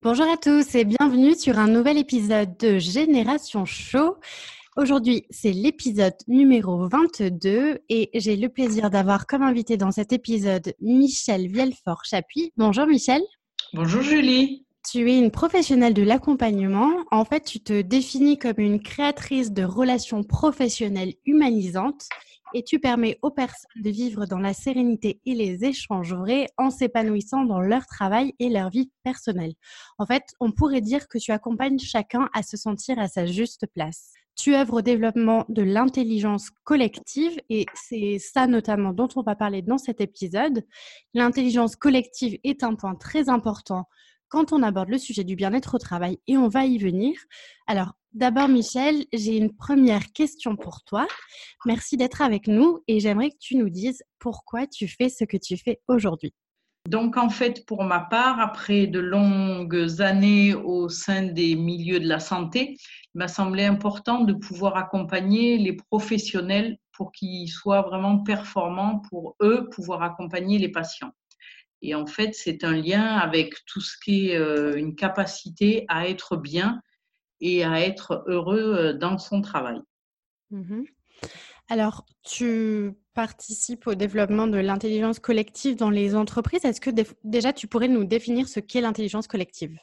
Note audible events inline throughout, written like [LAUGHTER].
Bonjour à tous et bienvenue sur un nouvel épisode de Génération Show. Aujourd'hui, c'est l'épisode numéro 22 et j'ai le plaisir d'avoir comme invité dans cet épisode Michel Vielfort-Chapuis. Bonjour Michel. Bonjour Julie. Tu es une professionnelle de l'accompagnement. En fait, tu te définis comme une créatrice de relations professionnelles humanisantes et tu permets aux personnes de vivre dans la sérénité et les échanges vrais en s'épanouissant dans leur travail et leur vie personnelle. En fait, on pourrait dire que tu accompagnes chacun à se sentir à sa juste place. Tu œuvres au développement de l'intelligence collective et c'est ça notamment dont on va parler dans cet épisode. L'intelligence collective est un point très important quand on aborde le sujet du bien-être au travail et on va y venir. Alors, d'abord, Michel, j'ai une première question pour toi. Merci d'être avec nous et j'aimerais que tu nous dises pourquoi tu fais ce que tu fais aujourd'hui. Donc, en fait, pour ma part, après de longues années au sein des milieux de la santé, il m'a semblé important de pouvoir accompagner les professionnels pour qu'ils soient vraiment performants pour eux, pouvoir accompagner les patients. Et en fait, c'est un lien avec tout ce qui est euh, une capacité à être bien et à être heureux dans son travail. Mmh Alors, tu participes au développement de l'intelligence collective dans les entreprises. Est-ce que déjà tu pourrais nous définir ce qu'est l'intelligence collective?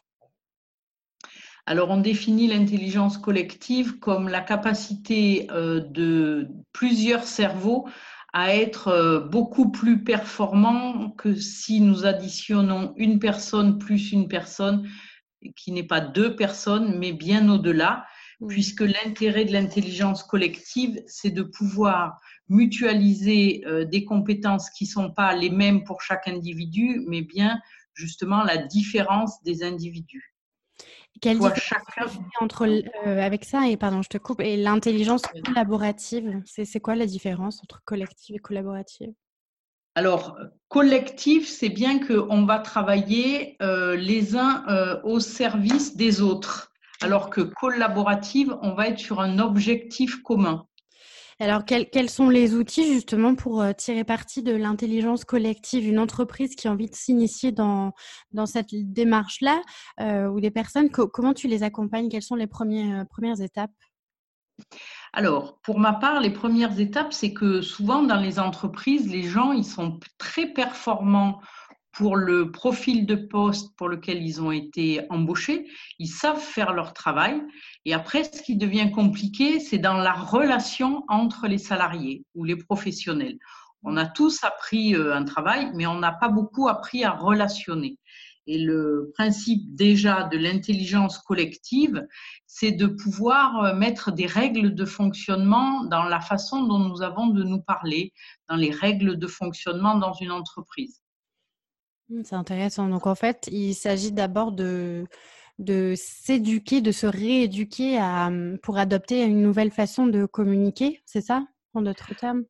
Alors, on définit l'intelligence collective comme la capacité de plusieurs cerveaux à être beaucoup plus performant que si nous additionnons une personne plus une personne qui n'est pas deux personnes, mais bien au-delà, puisque l'intérêt de l'intelligence collective, c'est de pouvoir mutualiser euh, des compétences qui ne sont pas les mêmes pour chaque individu, mais bien justement la différence des individus. Quelle différence entre euh, avec ça et pardon, je te coupe et l'intelligence collaborative, c'est quoi la différence entre collective et collaborative? Alors, collectif, c'est bien qu'on va travailler euh, les uns euh, au service des autres, alors que collaborative, on va être sur un objectif commun. Alors, quels, sont les outils justement pour euh, tirer parti de l'intelligence collective? Une entreprise qui a envie de s'initier dans, dans cette démarche-là, ou des personnes, comment tu les accompagnes? Quelles sont les premières étapes? Alors, pour ma part, les premières étapes, c'est que souvent dans les entreprises, les gens, ils sont très performants pour le profil de poste pour lequel ils ont été embauchés. Ils savent faire leur travail. Et après, ce qui devient compliqué, c'est dans la relation entre les salariés ou les professionnels. On a tous appris euh, un travail, mais on n'a pas beaucoup appris à relationner. Et le principe déjà de l'intelligence collective, c'est de pouvoir euh, mettre des règles de fonctionnement dans la façon dont nous avons de nous parler, dans les règles de fonctionnement dans une entreprise. Mmh, c'est intéressant. Donc en fait, il s'agit d'abord de, de s'éduquer, de se rééduquer à, mmh, pour adopter une nouvelle façon de communiquer, c'est ça, en d'autres termes?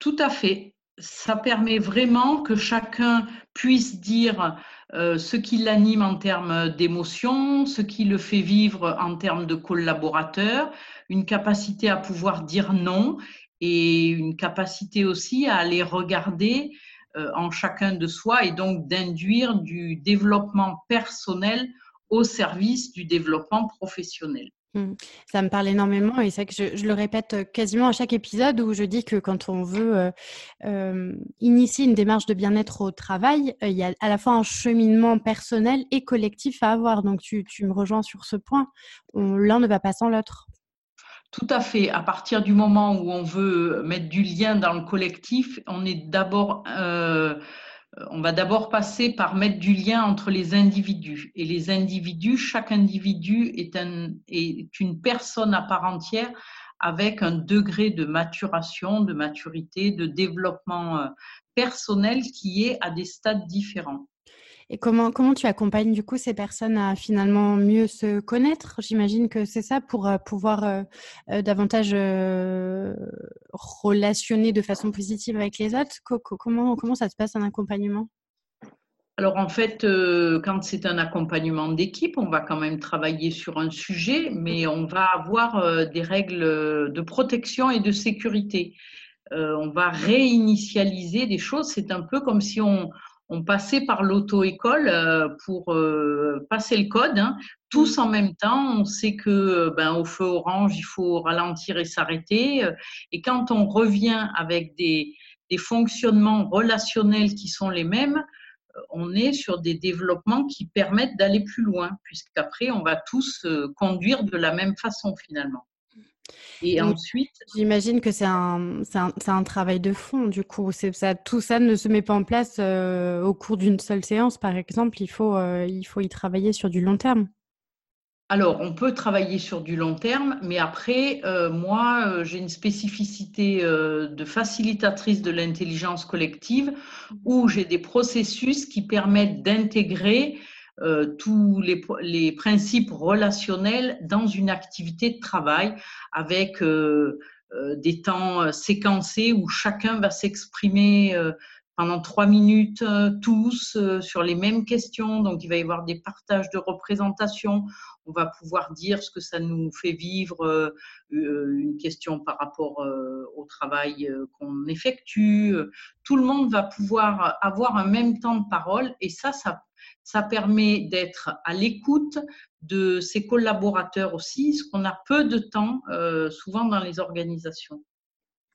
Tout à fait. Ça permet vraiment que chacun puisse dire euh, ce qui l'anime en termes d'émotion, ce qui le fait vivre en termes de collaborateur, une capacité à pouvoir dire non et une capacité aussi à aller regarder euh, en chacun de soi et donc d'induire du développement personnel au service du développement professionnel. Mmh. Ça me parle énormément et c'est que je, le répète euh, quasiment à chaque épisode où je dis que quand on veut euh, initier une démarche de bien-être au travail, il y a à la fois un cheminement personnel et collectif à avoir. Donc tu, tu me rejoins sur ce point. L'un ne va pas sans l'autre. Tout à fait. À partir du moment où on veut mettre du lien dans le collectif, on est d'abord, euh, on va d'abord passer par mettre du lien entre les individus. Et les individus, chaque individu est une personne à part entière avec un degré de maturation, de maturité, de développement euh, personnel qui est à des stades différents. Et comment, comment tu accompagnes du coup ces personnes à finalement mieux se connaître? J'imagine que c'est ça pour euh, pouvoir euh, euh, davantage relationner de façon positive avec les autres. comment, comment ça se passe un accompagnement? Alors en fait, quand c'est un accompagnement d'équipe, on va quand même travailler sur un sujet, mais on va avoir des règles de protection et de sécurité. on va réinitialiser des choses. C'est un peu comme si on, on passait par l'auto-école euh, pour euh, passer le code, hein. tous en même temps. On sait que ben, au feu orange, il faut ralentir et s'arrêter. Et quand on revient avec des, des fonctionnements relationnels qui sont les mêmes, euh, on est sur des développements qui permettent d'aller plus loin, puisqu'après, on va tous conduire de la même façon finalement. Et ensuite. J'imagine que c'est un, un, un, travail de fond, du coup. Ça, tout ça ne se met pas en place euh, au cours d'une seule séance, par exemple. Il faut, euh, il faut y travailler sur du long terme. Alors, on peut travailler sur du long terme, mais après, euh, moi, j'ai une spécificité de facilitatrice de l'intelligence collective où j'ai des processus qui permettent d'intégrer euh, tous les, principes relationnels dans une activité de travail avec euh, euh, des temps séquencés où chacun va s'exprimer pendant trois minutes tous sur les mêmes questions. Donc, il va y avoir des partages de représentation. On va pouvoir dire ce que ça nous fait vivre, une question par rapport au travail qu'on effectue. Tout le monde va pouvoir avoir un même temps de parole et ça, ça ça permet d'être à l'écoute de ses collaborateurs aussi, ce qu'on a peu de temps euh, souvent dans les organisations.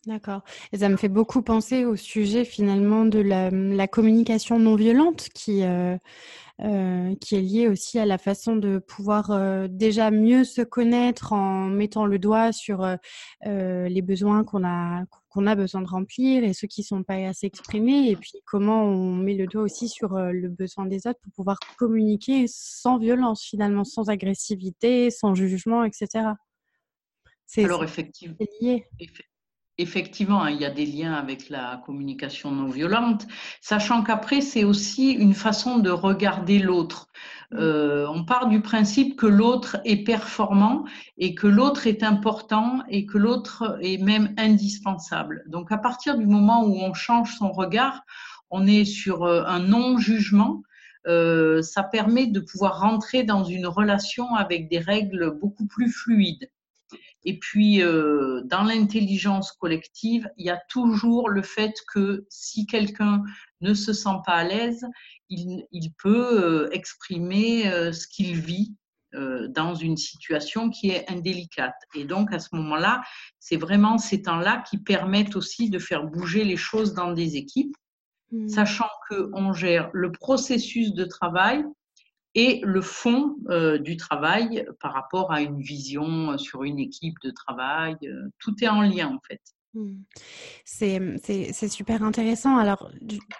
D'accord. Et ça me fait beaucoup penser au sujet finalement de la, communication non violente euh, euh, qui est liée aussi à la façon de pouvoir déjà mieux se connaître en mettant le doigt sur les besoins qu'on a qu'on a besoin de remplir et ceux qui sont pas assez exprimés et puis comment on met le doigt aussi sur euh, le besoin des autres pour pouvoir communiquer sans violence finalement, sans agressivité, sans jugement, etc. C'est Alors effectivement, lié. Effectivement, hein, il y a des liens avec la communication non violente, sachant qu'après, c'est aussi une façon de regarder l'autre. Mm. Euh, on part du principe que l'autre est performant et que l'autre est important et que l'autre est même indispensable. Donc, à partir du moment où on change son regard, on est sur euh, un non-jugement. Euh, ça permet de pouvoir rentrer dans une relation avec des règles beaucoup plus fluides. Et puis, euh, dans l'intelligence collective, il y a toujours le fait que si quelqu'un ne se sent pas à l'aise, il, peut euh, exprimer euh, ce qu'il vit dans une situation qui est indélicate. Et donc, à ce moment-là, c'est vraiment ces temps-là qui permettent aussi de faire bouger les choses dans des équipes, mmh. sachant qu'on gère le processus de travail et le fond euh, du travail par rapport à une vision sur une équipe de travail. Euh, tout est en lien en fait. Mmh. C'est super intéressant. Alors,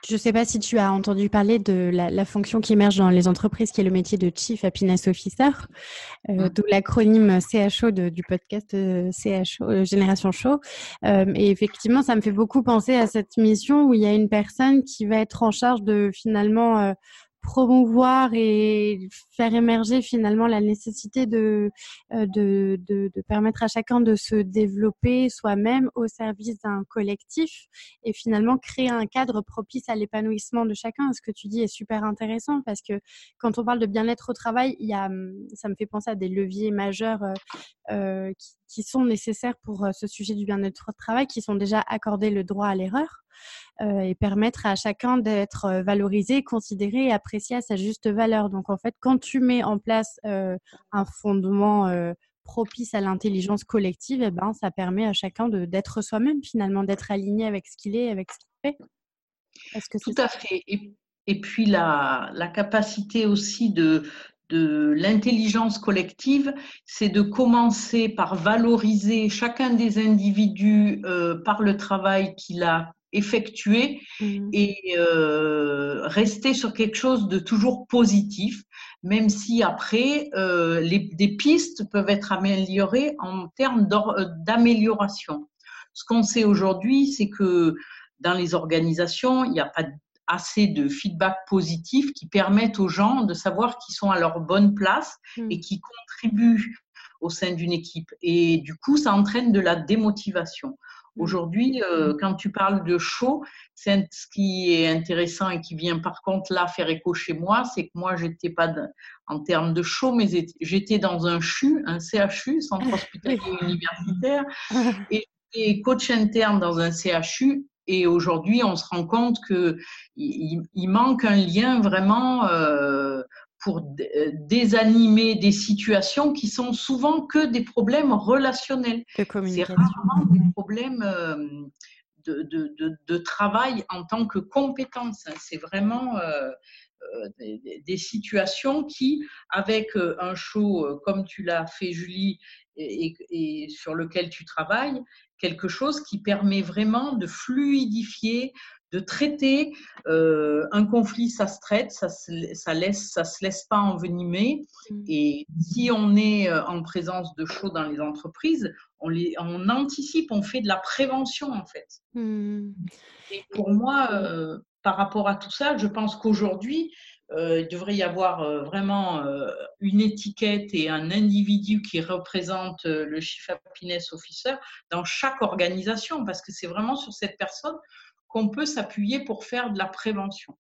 je ne sais pas si tu as entendu parler de la, fonction qui émerge dans les entreprises, qui est le métier de Chief Happiness Officer, euh, mmh. d'où l'acronyme CHO du podcast CHO, Génération Show. et effectivement, ça me fait beaucoup penser à cette mission où il y a une personne qui va être en charge de finalement promouvoir et faire émerger finalement la nécessité de, euh, de, de, de, permettre à chacun de se développer soi-même au service d'un collectif et finalement créer un cadre propice à l'épanouissement de chacun. Ce que tu dis est super intéressant parce que quand on parle de bien-être au travail, il y a, ça me fait penser à des leviers majeurs euh, euh qui, qui, sont nécessaires pour euh, ce sujet du bien-être au travail, qui sont déjà accordés le droit à l'erreur. Euh, et permettre à chacun d'être euh, valorisé, considéré et apprécié à sa juste valeur. Donc en fait, quand tu mets en place euh, un fondement propice à l'intelligence collective, eh ben, ça permet à chacun d'être soi-même finalement, d'être aligné avec ce qu'il est, avec ce qu'il fait. Que Tout à fait. Et, et puis la, la, capacité aussi de, de l'intelligence collective, c'est de commencer par valoriser chacun des individus euh, par le travail qu'il a effectué mmh. et euh, rester sur quelque chose de toujours positif, même si après, euh, les, des pistes peuvent être améliorées en termes d'amélioration. Ce qu'on sait aujourd'hui, c'est que dans les organisations, il n'y a pas assez de feedback positif qui permettent aux gens de savoir qu'ils sont à leur bonne place et qui contribuent au sein d'une équipe. Et du coup, ça entraîne de la démotivation. Hmm. Aujourd'hui, euh, quand tu parles de show, ce qui est intéressant et qui vient par contre là faire écho chez moi, c'est que moi, j'étais pas en termes de show, mais j'étais dans un CHU, un CHU, Centre [LAUGHS] hospitalier universitaire, et, et coach interne dans un CHU et aujourd'hui, on se rend compte qu'il il manque un lien vraiment euh, pour désanimer des situations qui sont souvent que des problèmes relationnels. C'est rarement des problèmes euh, de, de, de, travail en tant que compétence. C'est vraiment euh, des, des, situations qui, avec un show comme tu l'as fait, Julie, et, et, sur lequel tu travailles, quelque chose qui permet vraiment de fluidifier, de traiter euh, un conflit, ça se traite, ça se, ça laisse, ça se laisse pas envenimer. Mm. Et si on est euh, en présence de chaud dans les entreprises, on, les, on anticipe, on fait de la prévention en fait. Mm. Et pour moi, euh, par rapport à tout ça, je pense qu'aujourd'hui, euh, il devrait y avoir euh, vraiment euh, une étiquette et un individu qui représente le Chief Happiness Officer dans chaque organisation, parce que c'est vraiment sur cette personne qu'on peut s'appuyer pour faire de la prévention.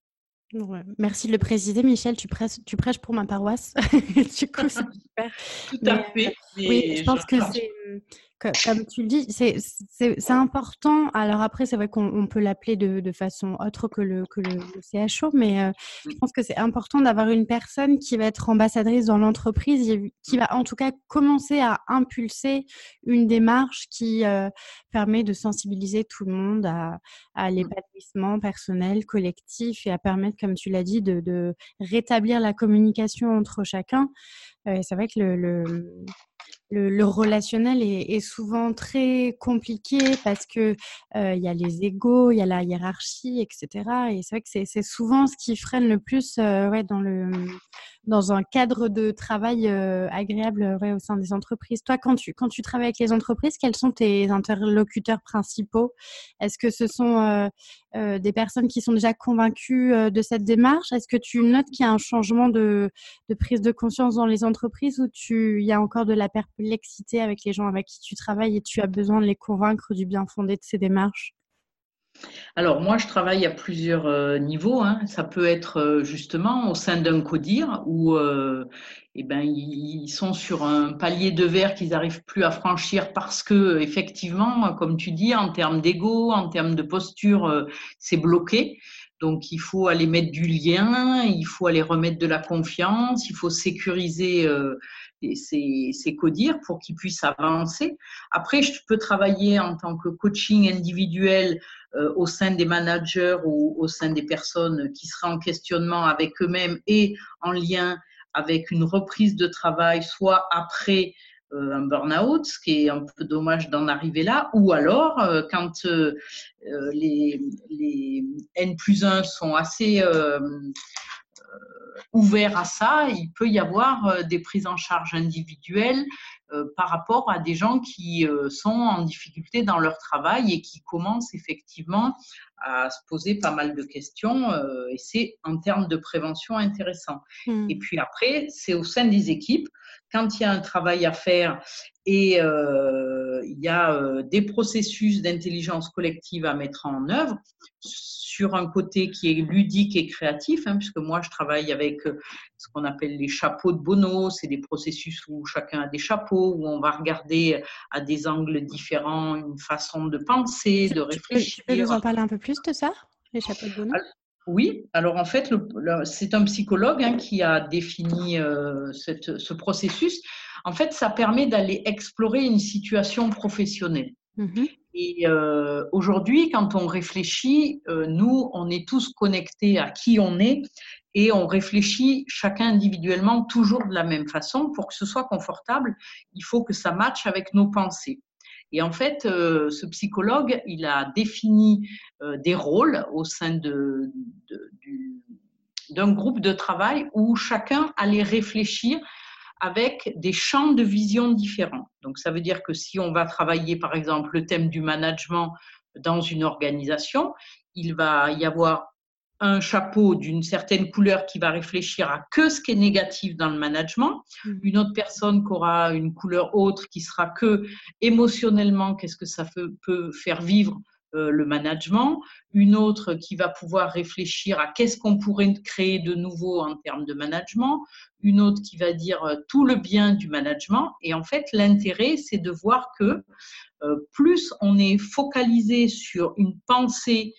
Merci de le préciser, Michel. Tu prêches, tu prêches pour ma paroisse. [LAUGHS] du coup, c'est super. Tout à fait. oui, je pense que c'est comme tu le dis, c'est important. Alors après, c'est vrai qu'on peut l'appeler de, de, façon autre que le, que le, CHO, mais euh, je pense que c'est important d'avoir une personne qui va être ambassadrice dans l'entreprise, qui va en tout cas commencer à impulser une démarche qui euh, permet de sensibiliser tout le monde à, à mmh. l'épanouissement personnel, collectif et à permettre, comme tu l'as dit, de, de, rétablir la communication entre chacun. Euh, c'est vrai que le, le le, relationnel est, souvent très compliqué parce que euh, il y a les égaux, il y a la hiérarchie, etc. Et c'est vrai que c'est souvent ce qui freine le plus euh, dans le dans un cadre de travail euh, agréable au sein des entreprises. Toi, quand tu quand tu travailles avec les entreprises, quels sont tes interlocuteurs principaux? Est-ce que ce sont des personnes qui sont déjà convaincues de cette démarche? Est-ce que tu notes qu'il y a un changement de, prise de conscience dans les entreprises ou il y a encore de la perpétuité l'exciter avec les gens avec qui tu travailles et tu as besoin de les convaincre du bien fondé de ces démarches? Alors moi, je travaille à plusieurs euh, niveaux. Hein. Ça peut être euh, justement au sein d'un codir où euh, eh ben, ils sont sur un palier de verre qu'ils n'arrivent plus à franchir parce que effectivement, comme tu dis, en termes d'ego, en termes de posture, c'est bloqué. Donc il faut aller mettre du lien, il faut aller remettre de la confiance, il faut sécuriser ces, codires pour qu'ils puissent avancer. Après, je peux travailler en tant que coaching individuel euh, au sein des managers ou au sein des personnes qui seraient en questionnement avec eux-mêmes et en lien avec une reprise de travail, soit après euh, un burn-out, ce qui est un peu dommage d'en arriver là, ou alors euh, quand les, les, N plus 1 sont assez ouvert à ça, il peut y avoir euh, des prises en charge individuelles euh, par rapport à des gens qui euh, sont en difficulté dans leur travail et qui commencent effectivement à se poser pas mal de questions et c'est en termes de prévention intéressant. Hmm. Et puis après, c'est au sein des équipes, quand il y a un travail à faire et il y a des processus d'intelligence collective à mettre en œuvre, sur un côté qui est ludique et créatif, hein, puisque moi je travaille avec euh, ce qu'on appelle les chapeaux de Bono, c'est des processus où chacun a des chapeaux, où on va regarder à des angles différents une façon de penser, de réfléchir. Tu peux nous en parler un peu plus de ça, les chapeaux de Bono oui, alors en fait, c'est un psychologue hein, qui a défini euh, ce processus. En fait, ça permet d'aller explorer une situation professionnelle. Mmh Et euh, aujourd'hui, quand on réfléchit, euh, nous, on est tous connectés à qui on est et on réfléchit chacun individuellement toujours de la même façon. Pour que ce soit confortable, il faut que ça matche avec nos pensées. Et en fait, euh, ce psychologue, il a défini des rôles au sein de, d'un groupe de travail où chacun allait réfléchir avec des champs de vision différents. Donc, ça veut dire que si on va travailler, par exemple, le thème du management dans une organisation, il va y avoir un chapeau d'une certaine couleur qui va réfléchir à que ce qui est négatif dans le management, mmh. une autre personne qui aura une couleur autre qui sera que émotionnellement, qu'est-ce que ça peut faire vivre euh, le management, une autre qui va pouvoir réfléchir à qu'est-ce qu'on pourrait créer de nouveau en termes de management, une autre qui va dire euh, tout le bien du management. Et en fait, l'intérêt, c'est de voir que euh, plus on est focalisé sur une pensée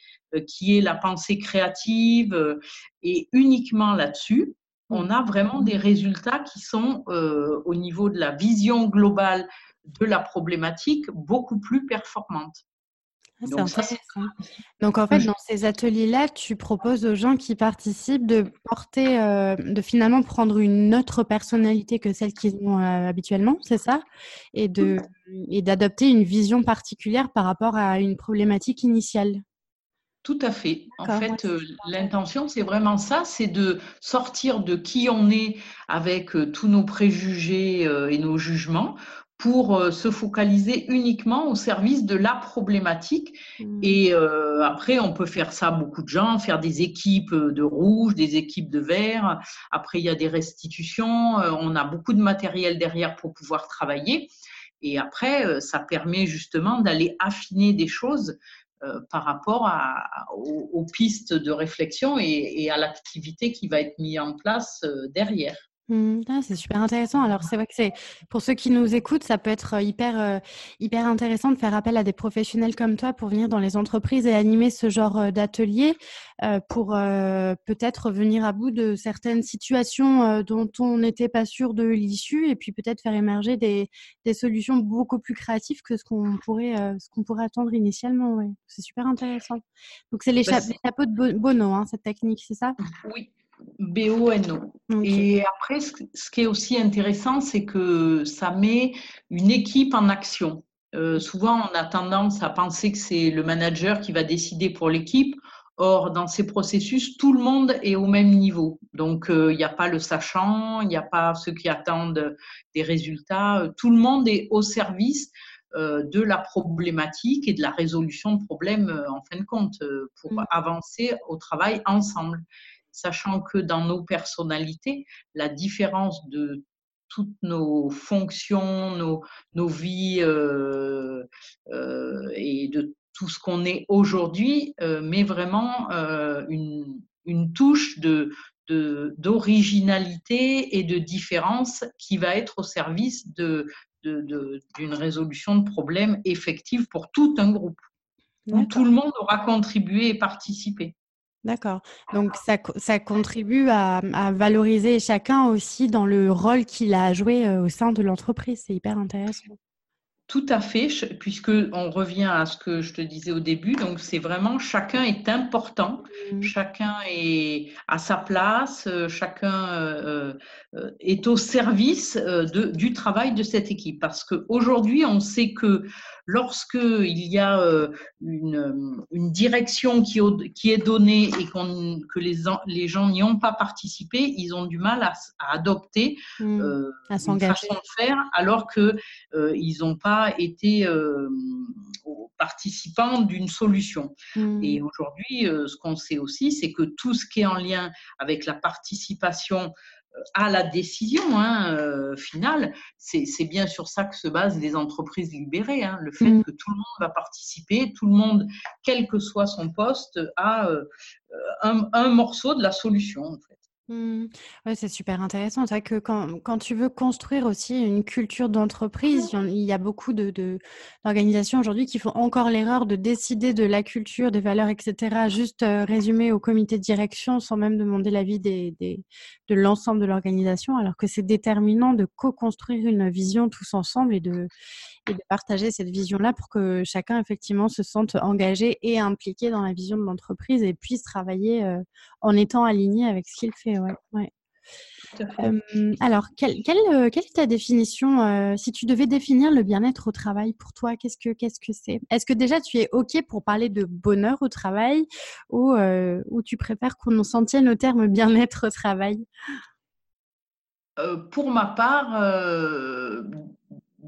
qui est la pensée créative et uniquement là-dessus, on a vraiment des résultats qui sont au niveau de la vision globale de la problématique beaucoup plus performantes. Ah, donc, Donc en fait, dans ces ateliers-là, tu proposes aux gens qui participent de porter, euh, de finalement prendre une autre personnalité que celle qu'ils ont euh, habituellement, c'est ça, et de et d'adopter une vision particulière par rapport à une problématique initiale. Tout à fait. En fait, euh, l'intention, c'est vraiment ça, c'est de sortir de qui on est avec tous nos préjugés et nos jugements pour euh, se focaliser uniquement au service de la problématique. Mmh. Et euh, après, on peut faire ça, beaucoup de gens, faire des équipes de rouge, des équipes de vert. Après, il y a des restitutions. Euh, on a beaucoup de matériel derrière pour pouvoir travailler. Et après, ça permet justement d'aller affiner des choses par rapport à, aux, pistes de réflexion et, et à l'activité qui va être mise en place derrière. Mmh, ah, c'est super intéressant. Alors c'est vrai que c'est pour ceux qui nous écoutent, ça peut être hyper hyper intéressant de faire appel à des professionnels comme toi pour venir dans les entreprises et animer ce genre d'atelier pour peut-être venir à bout de certaines situations dont on n'était pas sûr de l'issue et puis peut-être faire émerger des, des, solutions beaucoup plus créatives que ce qu'on pourrait ce qu'on pourrait attendre initialement. Ouais. C'est super intéressant. Donc c'est les, bah, chapeaux de Bono, hein, cette technique, c'est ça? Oui, B-O-N-O. Et après, ce qui est aussi intéressant, c'est que ça met une équipe en action. Euh, souvent, on a tendance à penser que c'est le manager qui va décider pour l'équipe. Or, dans ces processus, tout le monde est au même niveau. Donc, euh, il n'y a pas le sachant, il n'y a pas ceux qui attendent des résultats. Tout le monde est au service euh, de la problématique et de la résolution de problèmes en fin de compte pour mm. avancer au travail ensemble sachant que dans nos personnalités, la différence de toutes nos fonctions, nos, vies euh, euh, et de tout ce qu'on est aujourd'hui euh, met vraiment une, touche de, d'originalité et de différence qui va être au service de, d'une résolution de problèmes effective pour tout un groupe, où tout le monde aura contribué et participé. D'accord. Donc ça, ça contribue à, valoriser chacun aussi dans le rôle qu'il a joué au sein de l'entreprise. C'est hyper intéressant. Tout à fait, puisque on revient à ce que je te disais au début. Donc c'est vraiment chacun est important, mmh. chacun est à sa place, chacun est au service de, du travail de cette équipe. Parce qu'aujourd'hui, on sait que lorsque il y a euh, une, une direction qui, qui, est donnée et que les, les gens n'y ont pas participé, ils ont du mal à, adopter mmh. euh, une façon de faire, alors qu'ils euh, n'ont pas été participants d'une solution. Mmh. Et aujourd'hui, ce qu'on sait aussi, c'est que tout ce qui est en lien avec la participation à la décision hein, euh, finale. C'est bien sur ça que se basent les entreprises libérées. Hein. le fait mm. que tout le monde va participer, tout le monde, quel que soit son poste, a euh, un, un, morceau de la solution. En fait. Mmh. Ouais, c'est super intéressant. C'est vrai que quand, quand, tu veux construire aussi une culture d'entreprise, il y a beaucoup de, d'organisations aujourd'hui qui font encore l'erreur de décider de la culture, des valeurs, etc., juste euh, résumé au comité de direction sans même demander l'avis des, des, de l'ensemble de l'organisation, alors que c'est déterminant de co-construire une vision tous ensemble et de, et de partager cette vision-là pour que chacun effectivement se sente engagé et impliqué dans la vision de l'entreprise et puisse travailler en étant aligné avec ce qu'il fait. Ouais, alors, quelle, quelle, est ta définition Si tu devais définir le bien-être au travail pour toi, qu'est-ce que qu'est-ce que c'est? Est-ce que déjà tu es ok pour parler de bonheur au travail ou, ou tu préfères qu'on s'en tienne au terme [LAUGHS] bien-être au travail? Pour ma part,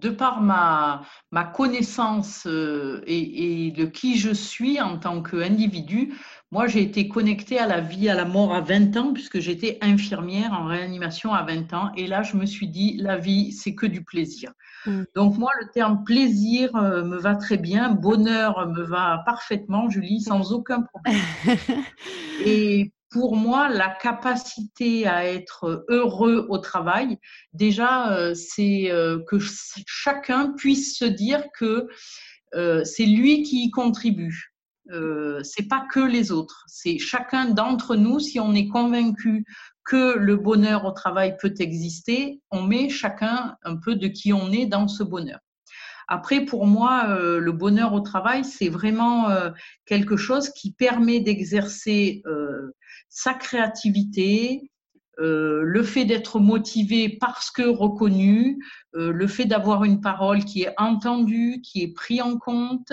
de par ma, ma connaissance et, et, de qui je suis en tant qu'individu, moi, j'ai été connectée à la vie, à la mort à 20 ans, puisque j'étais infirmière en réanimation à 20 ans. Et là, je me suis dit, la vie, c'est que du plaisir. Mm. Donc, moi, le terme plaisir euh, me va très bien, bonheur me va parfaitement, Julie, sans aucun problème. [LAUGHS] et pour moi, la capacité à être heureux au travail, déjà, euh, c'est euh, que chacun puisse se dire que c'est lui qui y contribue euh, c'est pas que les autres, c'est chacun d'entre nous. Si on est convaincu que le bonheur au travail peut exister, on met chacun un peu de qui on est dans ce bonheur. Après, pour moi, euh, le bonheur au travail, c'est vraiment euh, quelque chose qui permet d'exercer euh, sa créativité, le fait d'être motivé parce que reconnu, le fait d'avoir une parole qui est entendue, qui est prise en compte,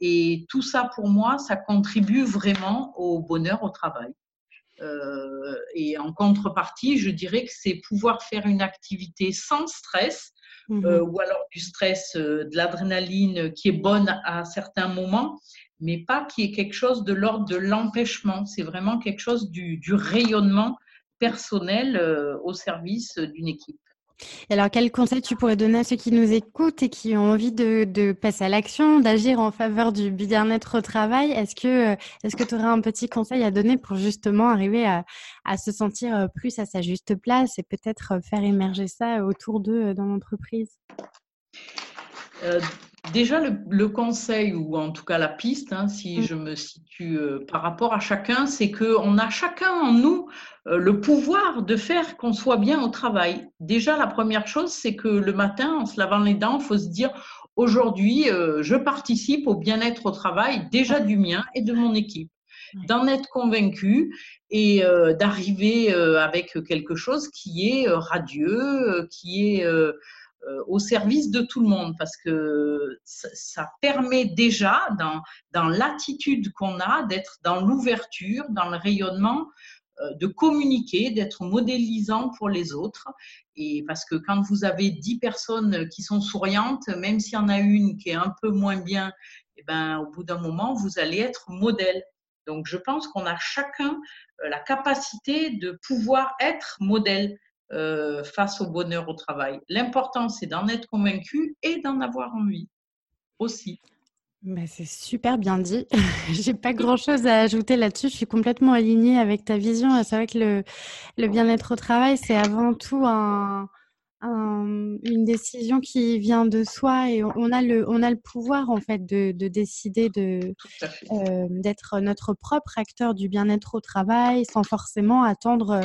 et tout ça, pour moi, ça contribue vraiment au bonheur au travail. Euh, et en contrepartie, je dirais que c'est pouvoir faire une activité sans stress, mmh euh, ou alors du stress, euh, de l'adrénaline qui est bonne à certains moments, mais pas qui est quelque chose de l'ordre de l'empêchement. C'est vraiment quelque chose du, du rayonnement personnel au service d'une équipe. Alors, quel conseil tu pourrais donner à ceux qui nous écoutent et qui ont envie de, passer à l'action, d'agir en faveur du bien-être au travail? Est-ce que tu aurais un petit conseil à donner pour justement arriver à, se sentir euh, plus à sa juste place et peut-être euh, faire émerger ça autour d'eux euh, dans l'entreprise? Déjà, le, conseil, ou en tout cas la piste, hein, si mmh. je me situe euh, par rapport à chacun, c'est qu'on a chacun en nous euh, le pouvoir de faire qu'on soit bien au travail. Déjà, la première chose, c'est que le matin, en se lavant les dents, il faut se dire, aujourd'hui, euh, je participe au bien-être au travail, déjà du mien et de mon équipe d'en être convaincu et d'arriver avec quelque chose qui est radieux, qui est au service de tout le monde parce que ça, permet déjà, dans, dans l'attitude qu'on a, d'être dans l'ouverture, dans le rayonnement, euh, de communiquer, d'être modélisant pour les autres. Et parce que quand vous avez dix personnes qui sont souriantes, même s'il y en a une qui est un peu moins bien, eh ben, au bout d'un moment, vous allez être modèle. Donc, je pense qu'on a chacun euh, la capacité de pouvoir être modèle. Euh, face au bonheur au travail. L'important, c'est d'en être convaincu et d'en avoir envie aussi. Bah, c'est super bien dit. [LAUGHS] J'ai pas grand chose à ajouter là-dessus. Je suis complètement alignée avec ta vision. C'est vrai que le, le bien-être au travail, c'est avant tout un, une décision qui vient de soi et on a le, on a le pouvoir en fait de, de décider de, euh, d'être notre propre acteur du bien-être au travail sans forcément attendre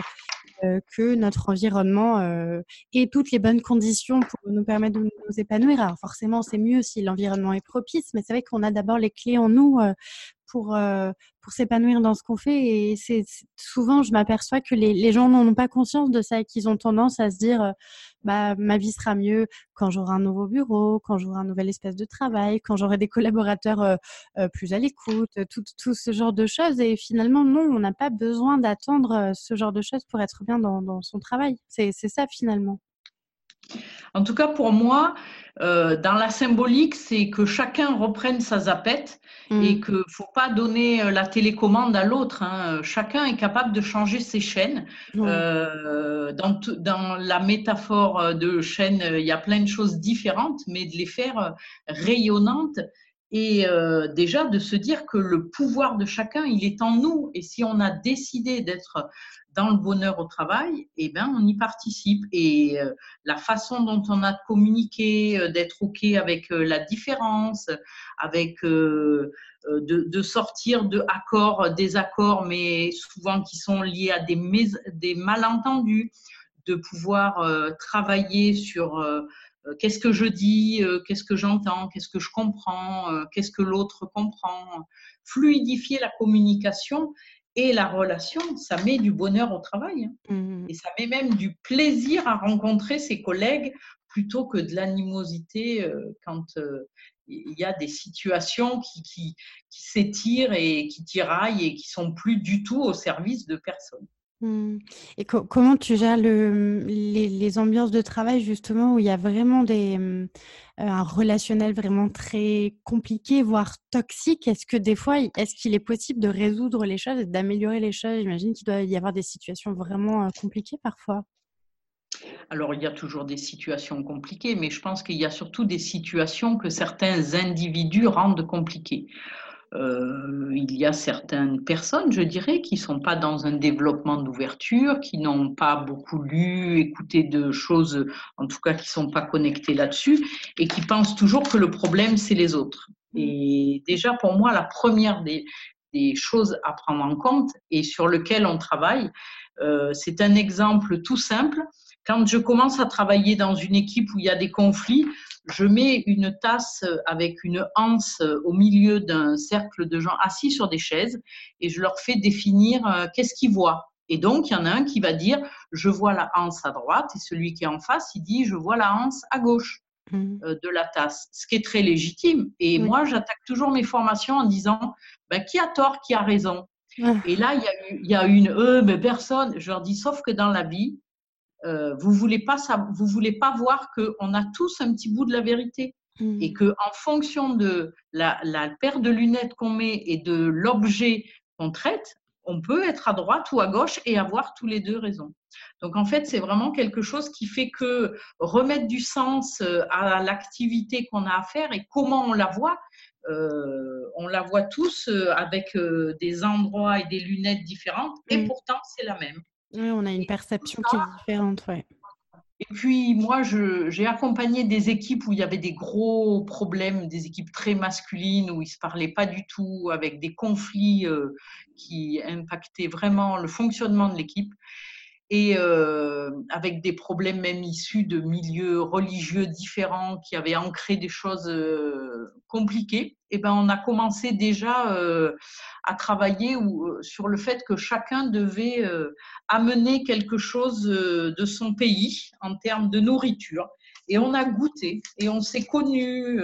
que notre environnement euh, ait toutes les bonnes conditions pour nous permettre de nous épanouir. Alors forcément, c'est mieux si l'environnement est propice, mais c'est vrai qu'on a d'abord les clés en nous euh, pour, pour s'épanouir dans ce qu'on fait. Et c'est souvent, je m'aperçois que les, gens n'en ont pas conscience de ça qu'ils ont tendance à se dire, bah, ma vie sera mieux quand j'aurai un nouveau bureau, quand j'aurai un nouvel espace de travail, quand j'aurai des collaborateurs plus à l'écoute, tout, ce genre de choses. Et finalement, non, on n'a pas besoin d'attendre ce genre de choses pour être bien dans son travail. C'est ça finalement. En tout cas, pour moi, euh, dans la symbolique, c'est que chacun reprenne sa zapette mm. et qu'il ne faut pas donner euh, la télécommande à l'autre. Hein. Chacun est capable de changer ses chaînes. Euh, dans, dans, la métaphore de chaîne, il y a plein de choses différentes, mais de les faire rayonnantes et déjà de se dire que le pouvoir de chacun, il est en nous. Et si on a décidé d'être dans le bonheur au travail, eh ben, on y participe. Et euh, la façon dont on a de communiquer, euh, d'être OK avec euh, la différence, avec de, sortir de accords, des accords, mais souvent qui sont liés à des malentendus, de pouvoir travailler sur qu'est-ce que je dis, qu'est-ce que j'entends, qu'est-ce que je comprends, qu'est-ce que l'autre comprend. Fluidifier la communication et la relation, ça met du bonheur au travail. Hein. Mmh. Et ça met même du plaisir à rencontrer ses collègues plutôt que de l'animosité quand il y a des situations qui, qui, s'étirent et qui tiraillent et qui sont plus du tout au service de personne. Mmh. Et comment tu gères le, les, ambiances de travail justement où il y a vraiment des, euh, un relationnel vraiment très compliqué, voire toxique? Est-ce que des fois, est-ce qu'il est possible de résoudre les choses et d'améliorer les choses? J'imagine qu'il doit y avoir des situations vraiment compliquées parfois. Alors, il y a toujours des situations compliquées, mais je pense qu'il y a surtout des situations que certains individus rendent compliquées. Euh, il y a certaines personnes, je dirais, qui ne sont pas dans un développement d'ouverture, qui n'ont pas beaucoup lu, écouté de choses, en tout cas qui ne sont pas connectées là-dessus, et qui pensent toujours que le problème, c'est les autres. Mmh. Et déjà, pour moi, la première des, choses à prendre en compte et sur lequel on travaille, euh, c'est un exemple tout simple. Quand je commence à travailler dans une équipe où il y a des conflits, je mets une tasse avec une anse au milieu d'un cercle de gens assis sur des chaises et je leur fais définir euh, qu'est-ce qu'ils voient. Et donc, il y en a un qui va dire je vois la anse à droite et celui qui est en face, il dit je vois la anse à gauche mmh. euh, de la tasse, ce qui est très légitime. Et moi, j'attaque toujours mes formations en disant ben, qui a tort, qui a raison? Et là, il y, a, il y a une euh, mais personne. Je leur dis sauf que dans la vie, euh, vous voulez pas vous voulez pas voir qu'on a tous un petit bout de la vérité mmh. et que en fonction de la, paire de lunettes qu'on met et de l'objet qu'on traite, on peut être à droite ou à gauche et avoir tous les deux raison. Donc en fait, c'est vraiment quelque chose qui fait que remettre du sens euh, à l'activité qu'on a à faire et comment on la voit, euh, on la voit tous avec des endroits et des lunettes différentes et mmh. pourtant c'est la même. Oui, on a une perception qui est différente. Et puis, moi, j'ai accompagné des équipes où il y avait des gros problèmes, des équipes très masculines, où ils ne se parlaient pas du tout, avec des conflits euh, qui impactaient vraiment le fonctionnement de l'équipe et euh, avec des problèmes même issus de milieux religieux différents qui avaient ancré des choses euh, compliquées, et eh ben on a commencé déjà euh, à travailler sur le fait que chacun devait amener quelque chose de son pays en termes de nourriture. Et on a goûté et on s'est connus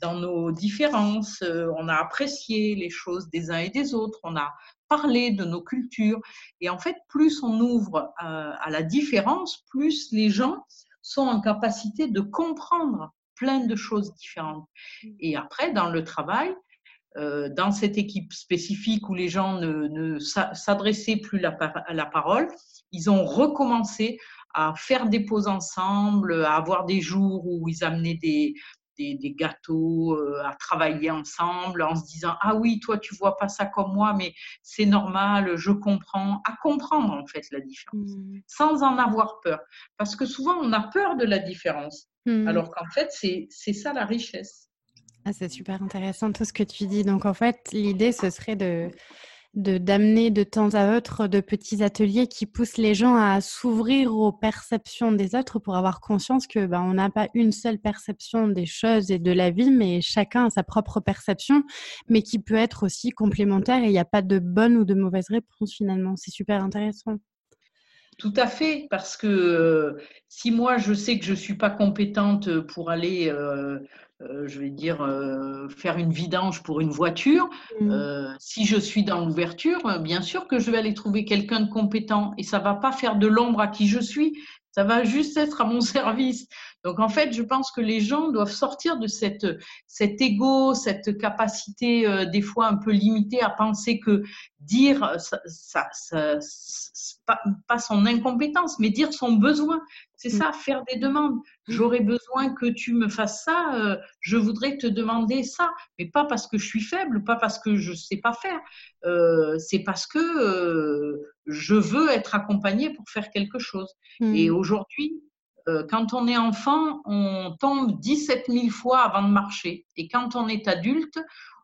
dans nos différences, on a apprécié les choses des uns et des autres, on a parler de nos cultures. Et en fait, plus on ouvre euh, à, la différence, plus les gens sont en capacité de comprendre plein de choses différentes. Mm. Et après, dans le travail, euh, dans cette équipe spécifique où les gens ne, s'adressaient plus à la parole, ils ont recommencé à faire des pauses ensemble, à avoir des jours où ils amenaient des, des, gâteaux, euh, à travailler ensemble en se disant ah oui toi tu vois pas ça comme moi mais c'est normal, je comprends, à comprendre en fait la différence mmh. sans en avoir peur parce que souvent on a peur de la différence mmh. alors qu'en fait c'est ça la richesse. Ah, c'est super intéressant tout ce que tu dis. Donc en fait l'idée ce serait de de d'amener de temps à autre de petits ateliers qui poussent les gens à s'ouvrir aux perceptions des autres pour avoir conscience que ben, on n'a pas une seule perception des choses et de la vie, mais chacun a sa propre perception, mais qui peut être aussi complémentaire et il n'y a pas de bonne ou de mauvaise réponse finalement. C'est super intéressant. Tout à fait, parce que euh, si moi je sais que je ne suis pas compétente pour aller euh, euh, je vais dire, faire une vidange pour une voiture. Mmh. Si je suis dans l'ouverture, bien sûr que je vais aller trouver quelqu'un de compétent et ça va pas faire de l'ombre à qui je suis. Ça va juste être à mon [LAUGHS] service. Donc en fait, je pense que les gens doivent sortir de cette, cet ego, cette capacité euh, des fois un peu limitée à penser que dire ça, ça, pas, son incompétence, mais dire son besoin. C'est ça, faire des demandes. J'aurais besoin que tu me fasses ça, euh, je voudrais te demander ça, mais pas parce que je suis faible, pas parce que je ne sais pas faire, euh, c'est parce que je veux être accompagnée pour faire quelque chose. Et mmh. aujourd'hui, euh, quand on est enfant, on tombe 17 000 fois avant de marcher. Et quand on est adulte,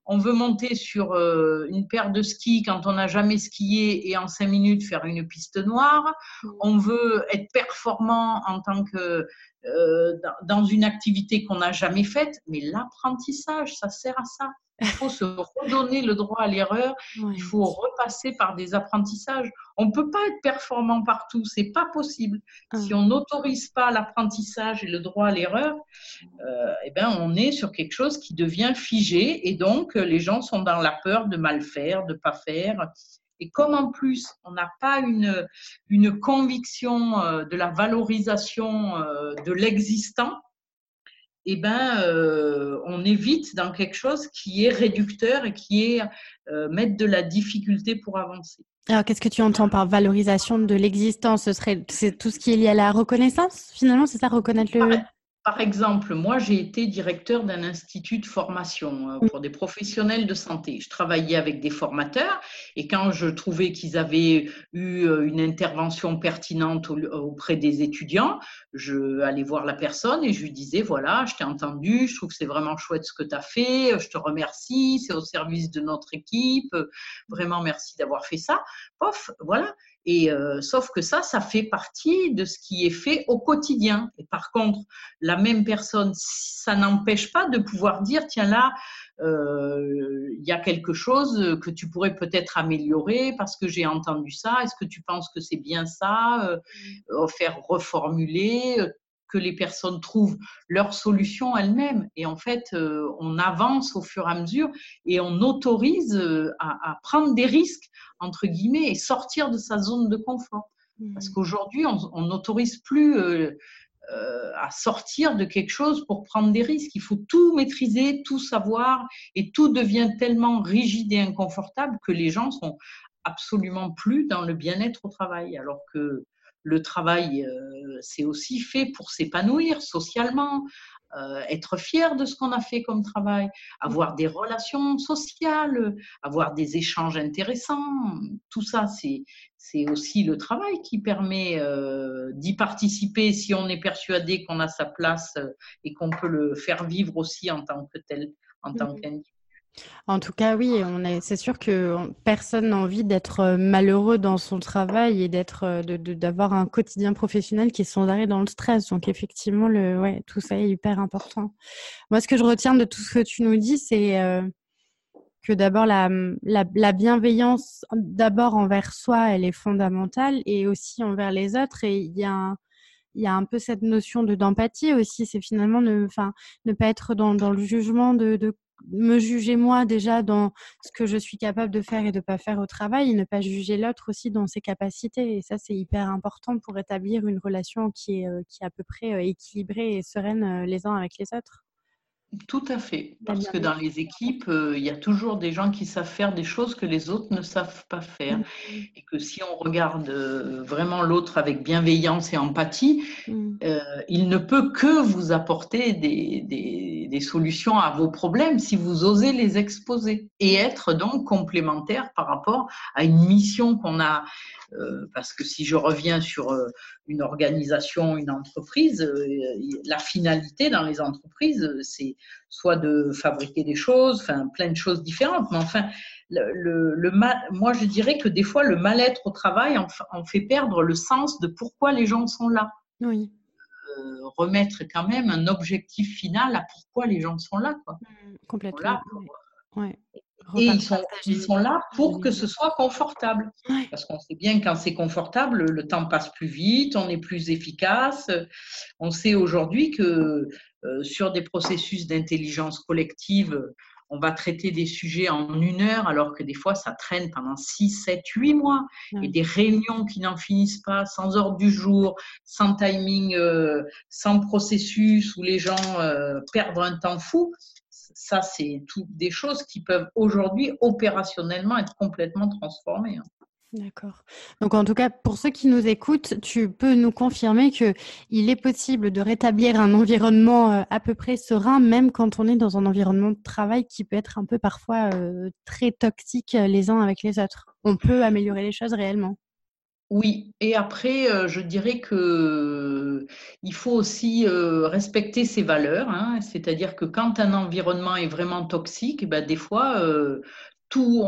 on veut monter sur euh, une paire de skis quand on n'a jamais skié et en cinq minutes faire une piste noire. On veut être performant en tant que dans une activité qu'on n'a jamais faite, mais l'apprentissage, ça sert à ça. Il faut se [LAUGHS] redonner le droit à l'erreur. Il faut repasser par des apprentissages. On ne peut pas être performant partout. C'est pas possible. Ah. Si on n'autorise pas l'apprentissage et le droit à l'erreur, euh, eh ben, on est sur quelque chose qui devient figé. Et donc, les gens sont dans la peur de mal faire, de pas faire. Et comme en plus, on n'a pas une, une conviction euh, de la valorisation euh, de l'existant, eh ben, euh, on évite dans quelque chose qui est réducteur et qui est mettre de la difficulté pour avancer. Alors, qu'est-ce que tu entends par valorisation de l'existence? Ce serait c'est tout ce qui est lié à la reconnaissance, finalement, c'est ça, reconnaître le. Par exemple, moi, j'ai été directeur d'un institut de formation euh, pour des professionnels de santé. Je travaillais avec des formateurs et quand je trouvais qu'ils avaient eu euh, une intervention pertinente auprès des étudiants, je allais voir la personne et je lui disais, voilà, je t'ai entendu, je trouve que c'est vraiment chouette ce que tu as fait, je te remercie, c'est au service de notre équipe, vraiment merci d'avoir fait ça. Pof, voilà. Et euh, sauf que ça, ça fait partie de ce qui est fait au quotidien. Et par contre, la même personne, ça n'empêche pas de pouvoir dire, tiens là, euh, il y a quelque chose que tu pourrais peut-être améliorer parce que j'ai entendu ça. Est-ce que tu penses que c'est bien ça euh, Faire reformuler, que les personnes trouvent leur solution elles-mêmes. Et en fait, on avance au fur et à mesure et on autorise à, à prendre des risques entre guillemets, et sortir de sa zone de confort. Parce mmh. qu'aujourd'hui, on n'autorise plus euh, euh, à sortir de quelque chose pour prendre des risques. Il faut tout maîtriser, tout savoir, et tout devient tellement rigide et inconfortable que les gens sont absolument plus dans le bien-être au travail, alors que le travail, euh, c'est aussi fait pour s'épanouir socialement, euh, être fier de ce qu'on a fait comme travail, avoir des relations sociales, avoir des échanges intéressants. Tout ça, c'est aussi le travail qui permet euh, d'y participer si on est persuadé qu'on a sa place et qu'on peut le faire vivre aussi en tant que tel, en tant mmh qu'individu. En tout cas, oui, c'est sûr que personne n'a envie d'être euh, malheureux dans son travail et d'être, euh, d'avoir un quotidien professionnel qui est sans arrêt dans le stress. Donc, effectivement, le, ouais, tout ça est hyper important. Moi, ce que je retiens de tout ce que tu nous dis, c'est euh, que d'abord la, la, bienveillance, d'abord envers soi, elle est fondamentale et aussi envers les autres. Et il y a un, il y a un peu cette notion de d'empathie aussi. C'est finalement ne, enfin, ne pas être dans, dans le jugement de, de me juger moi déjà dans ce que je suis capable de faire et de pas faire au travail, ne pas juger l'autre aussi dans ses capacités. Et ça, c'est hyper important pour établir une relation qui est, euh, qui est à peu près euh, équilibrée et sereine euh, les uns avec les autres. Tout à fait, parce que dans les équipes, il y a toujours des gens qui savent faire des choses que les autres ne savent pas faire. Mmh. Et que si on regarde vraiment l'autre avec bienveillance et empathie, mmh. il ne peut que vous apporter des, des, des, solutions à vos problèmes si vous osez les exposer et être donc complémentaire par rapport à une mission qu'on a euh, parce que si je reviens sur euh, une organisation, une entreprise, euh, la finalité dans les entreprises, c'est soit de fabriquer des choses, enfin plein de choses différentes, mais enfin, le, le, moi je dirais que des fois le mal-être au travail en, fait perdre le sens de pourquoi les gens sont là. Oui. remettre quand même un objectif final à pourquoi les gens sont là. Quoi. Mmh, complètement. ouais. Et ils sont, ils sont, là pour que ce soit confortable. Parce qu'on sait bien quand c'est confortable, le temps passe plus vite, on est plus efficace. On sait aujourd'hui que euh, sur des processus d'intelligence collective, on va traiter des sujets en une heure, alors que des fois, ça traîne pendant 6, 7, 8 mois. Et des réunions qui n'en finissent pas, sans ordre du jour, sans timing, euh, sans processus, où les gens euh, perdent un temps fou ça, c'est tout des choses qui peuvent aujourd'hui opérationnellement être complètement transformées. Hein. D'accord. Donc en tout cas, pour ceux qui nous écoutent, tu peux nous confirmer que il est possible de rétablir un environnement euh, à peu près serein, même quand on est dans un environnement de travail qui peut être un peu parfois euh, très toxique euh, les uns avec les autres. On peut améliorer les choses réellement. Oui, et après, euh, je dirais que il faut aussi euh, respecter ses valeurs, hein. c'est-à-dire que quand un environnement est vraiment toxique, ben, des fois, euh, tout,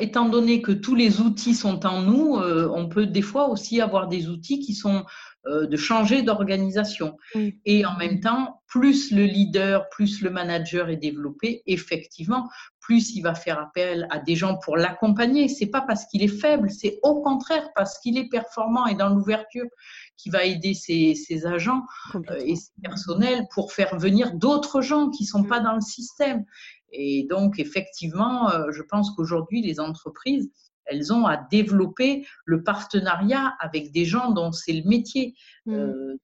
étant donné que tous les outils sont en nous, on peut des fois aussi avoir des outils qui sont euh, de changer d'organisation. Et en même temps, plus le leader, plus le manager est développé, effectivement, plus il va faire appel à des gens pour l'accompagner. C'est pas parce qu'il est faible, c'est au contraire parce qu'il est performant et dans l'ouverture qui va aider ses, agents euh, et ses personnels pour faire venir d'autres gens qui sont mm. pas dans le système. Et donc, effectivement, euh, je pense qu'aujourd'hui, les entreprises, elles ont à développer le partenariat avec des gens dont c'est le métier. Mm. Euh,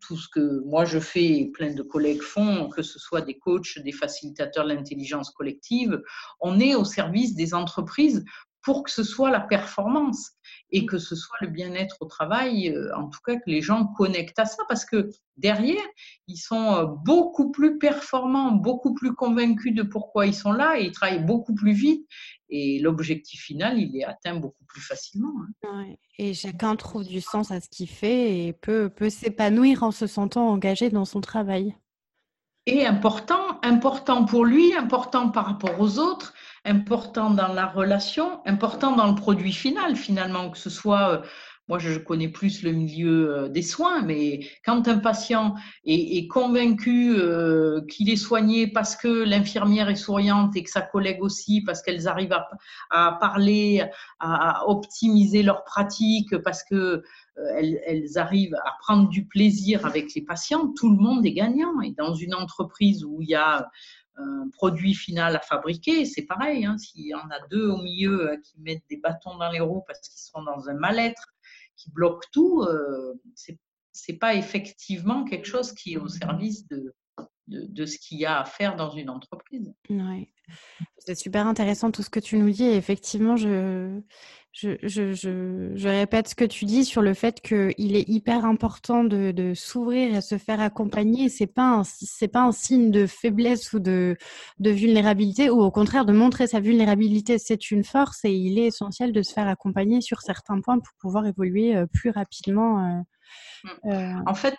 tout, ce que moi je fais et plein de collègues font, que ce soit des coachs, des facilitateurs de l'intelligence collective, on est au service des entreprises pour que ce soit la performance et que ce soit le bien-être au travail, euh, en tout cas que les gens connectent à ça, parce que derrière, ils sont euh, beaucoup plus performants, beaucoup plus convaincus de pourquoi ils sont là, et ils travaillent beaucoup plus vite, et l'objectif final, il est atteint beaucoup plus facilement. Hein. Et chacun trouve du sens à ce qu'il fait et peut, peut s'épanouir en se sentant engagé dans son travail. Et important, important pour lui, important par rapport aux autres, important dans la relation, important dans le produit final finalement, que ce soit, euh, moi je connais plus le milieu euh, des soins, mais quand un patient est, convaincu euh, qu'il est soigné parce que l'infirmière est souriante et que sa collègue aussi, parce qu'elles arrivent à, parler, à, optimiser leur pratique, parce que elles, arrivent à prendre du plaisir avec les patients, tout le monde est gagnant. Et dans une entreprise où il y a produit final à fabriquer, c'est pareil. Hein, S'il y en a deux au milieu euh, qui mettent des bâtons dans les roues parce qu'ils sont dans un mal-être, qui bloquent tout, euh, c'est pas effectivement quelque chose qui est au service de, de, de ce qu'il y a à faire dans une entreprise. C'est super intéressant tout ce que tu nous dis. effectivement, je, je, je, je, répète ce que tu dis sur le fait qu'il est hyper important de, de s'ouvrir et se faire accompagner. C'est pas c'est pas un signe de faiblesse ou de, de vulnérabilité, ou au contraire de montrer sa vulnérabilité, c'est une force et il est essentiel de se faire accompagner sur certains points pour pouvoir évoluer euh, plus rapidement. Euh, euh. En fait,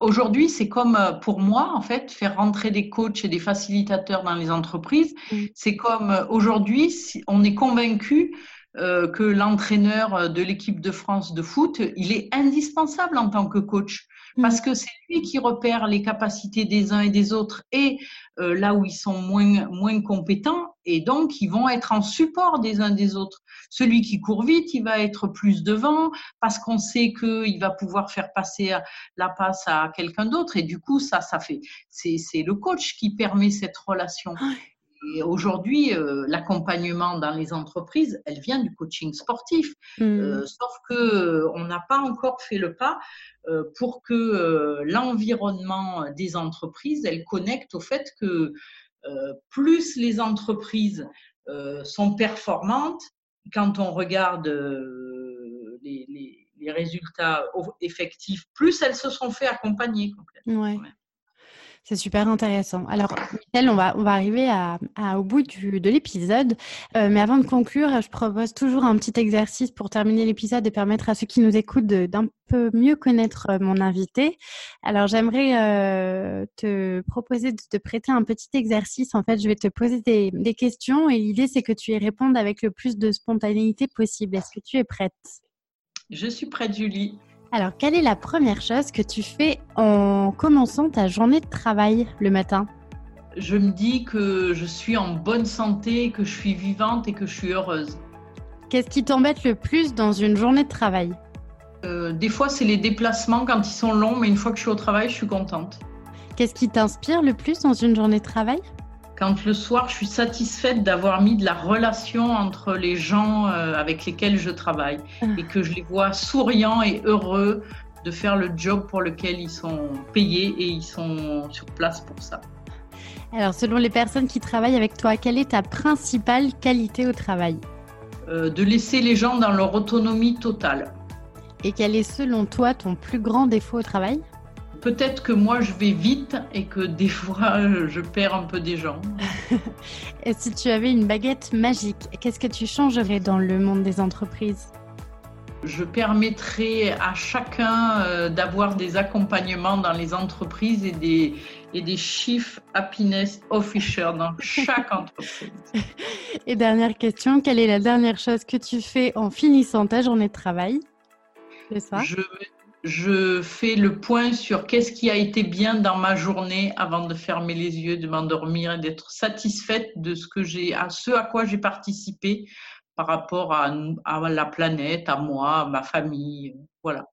Aujourd'hui, c'est comme pour moi, en fait, faire rentrer des coachs et des facilitateurs dans les entreprises. Mmh. C'est comme aujourd'hui, on est convaincu euh, que l'entraîneur de l'équipe de France de foot, il est indispensable en tant que coach mm. parce que c'est lui qui repère les capacités des uns et des autres et euh, là où ils sont moins, moins compétents et donc ils vont être en support des uns des autres. Celui qui court vite, il va être plus devant parce qu'on sait qu'il va pouvoir faire passer la passe à quelqu'un d'autre et du coup ça, ça fait, c'est le coach qui permet cette relation. Et aujourd'hui, euh, l'accompagnement dans les entreprises, elle vient du coaching sportif. Mmh. Euh, sauf que euh, on n'a pas encore fait le pas pour que l'environnement des entreprises, elle connecte au fait que plus les entreprises sont performantes, quand on regarde les, les, les, résultats effectifs, plus elles se sont fait accompagner complètement. C'est super intéressant. Alors, Michel, on va, on va arriver à, au bout de l'épisode. Euh, mais avant de conclure, je propose toujours un petit exercice pour terminer l'épisode et permettre à ceux qui nous écoutent d'un peu mieux connaître euh, mon invité. Alors, j'aimerais euh, te proposer de te prêter un petit exercice. En fait, je vais te poser des, des questions et l'idée, c'est que tu y répondes avec le plus de spontanéité possible. Est-ce que tu es prête? Je suis prête, Julie. Alors, quelle est la première chose que tu fais en commençant ta journée de travail le matin? Je me dis que je suis en bonne santé, que je suis vivante et que je suis heureuse. Qu'est-ce qui t'embête le plus dans une journée de travail? Euh, Des fois, c'est les déplacements quand ils sont longs, mais une fois que je suis au travail, je suis contente. Qu'est-ce qui t'inspire le plus dans une journée de travail? Quand le soir, je suis satisfaite d'avoir mis de la relation entre les gens euh, avec lesquels je travaille ah. et que je les vois souriants et heureux de faire le job pour lequel ils sont payés et ils sont sur place pour ça. Alors, selon les personnes qui travaillent avec toi, quelle est ta principale qualité au travail? Euh, De laisser les gens dans leur autonomie totale. Et quel est selon toi ton plus grand défaut au travail? Peut-être que moi je vais vite et que des fois [LAUGHS] je perds un peu des gens. [LAUGHS] et si tu avais une baguette magique, qu'est-ce que tu changerais dans le monde des entreprises? Je permettrais à chacun euh, d'avoir des accompagnements dans les entreprises et des, et des chiffres happiness officers dans [LAUGHS] chaque entreprise. Et dernière question, quelle est la dernière chose que tu fais en finissant ta journée de travail? Je, je fais le point sur qu'est-ce qui a été bien dans ma journée avant de fermer les yeux, de m'endormir et d'être satisfaite de ce que j'ai, à ce à quoi j'ai participé par rapport à, la planète, à moi, à ma famille. Voilà.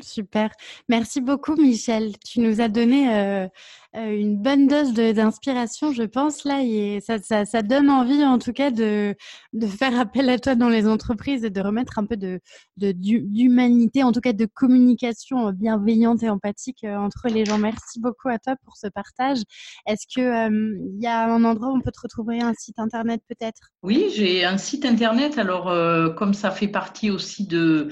Super. Merci beaucoup, Michel. Tu nous as donné euh, une bonne dose d'inspiration, je pense, là. Et ça, donne envie, en tout cas, de, de, faire appel à toi dans les entreprises et de remettre un peu de d'humanité, en tout cas de communication bienveillante et empathique euh, entre les gens. Merci beaucoup à toi pour ce partage. Est-ce qu'il il y a un endroit où on peut te retrouver, un site internet peut-être? Oui, j'ai un site internet. Alors, comme ça fait partie aussi de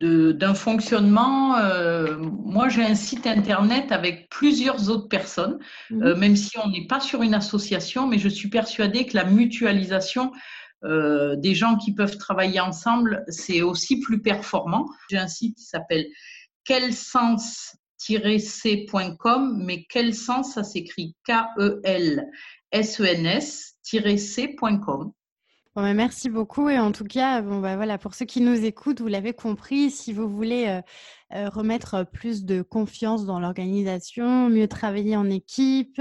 d'un fonctionnement. Euh, moi, j'ai un site internet avec plusieurs autres personnes, mhm. euh, même si on n'est pas sur une association, mais je suis persuadée que la mutualisation euh, des gens qui peuvent travailler ensemble, c'est aussi plus performant. J'ai un site qui s'appelle quel sens-c.com, mais quel sens, ça s'écrit K-E-L-S-E-N-S-C.com merci beaucoup et en tout cas, bon, bah, voilà, pour ceux qui nous écoutent, vous l'avez compris, si vous voulez euh, euh, remettre plus de confiance dans l'organisation, mieux travailler en équipe,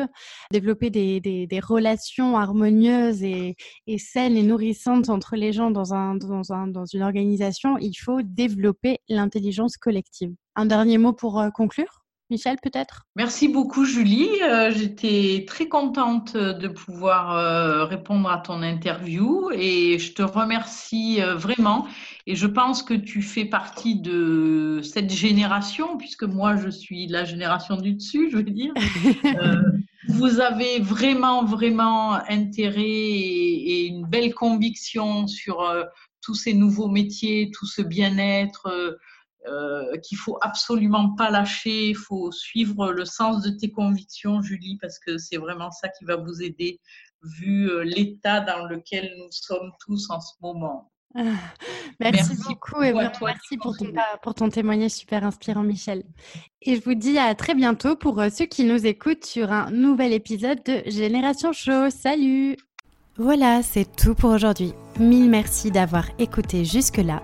développer des, des, des relations harmonieuses et, et, saines et nourrissantes entre les gens dans, un, dans, un, dans une organisation, il faut développer l'intelligence collective. Un dernier mot pour euh, conclure? Michel, peut-être? Merci beaucoup, Julie. Euh, j'étais très contente de pouvoir euh, répondre à ton interview et je te remercie euh, vraiment. Et je pense que tu fais partie de cette génération, puisque moi, je suis la génération du dessus, je veux dire. [LAUGHS] vous avez vraiment, vraiment intérêt et, et une belle conviction sur tous ces nouveaux métiers, tout ce bien-être euh, qu'il faut absolument pas lâcher, il faut suivre le sens de tes convictions, Julie, parce que c'est vraiment ça qui va vous aider, vu euh, l'état dans lequel nous sommes tous en ce moment. Ah, merci, beaucoup et merci pour ton, pour ton témoignage super inspirant, Michel. Et je vous dis à très bientôt pour euh, ceux qui nous écoutent sur un nouvel épisode de Génération Show. Salut Voilà, c'est tout pour aujourd'hui. Mille merci d'avoir écouté jusque-là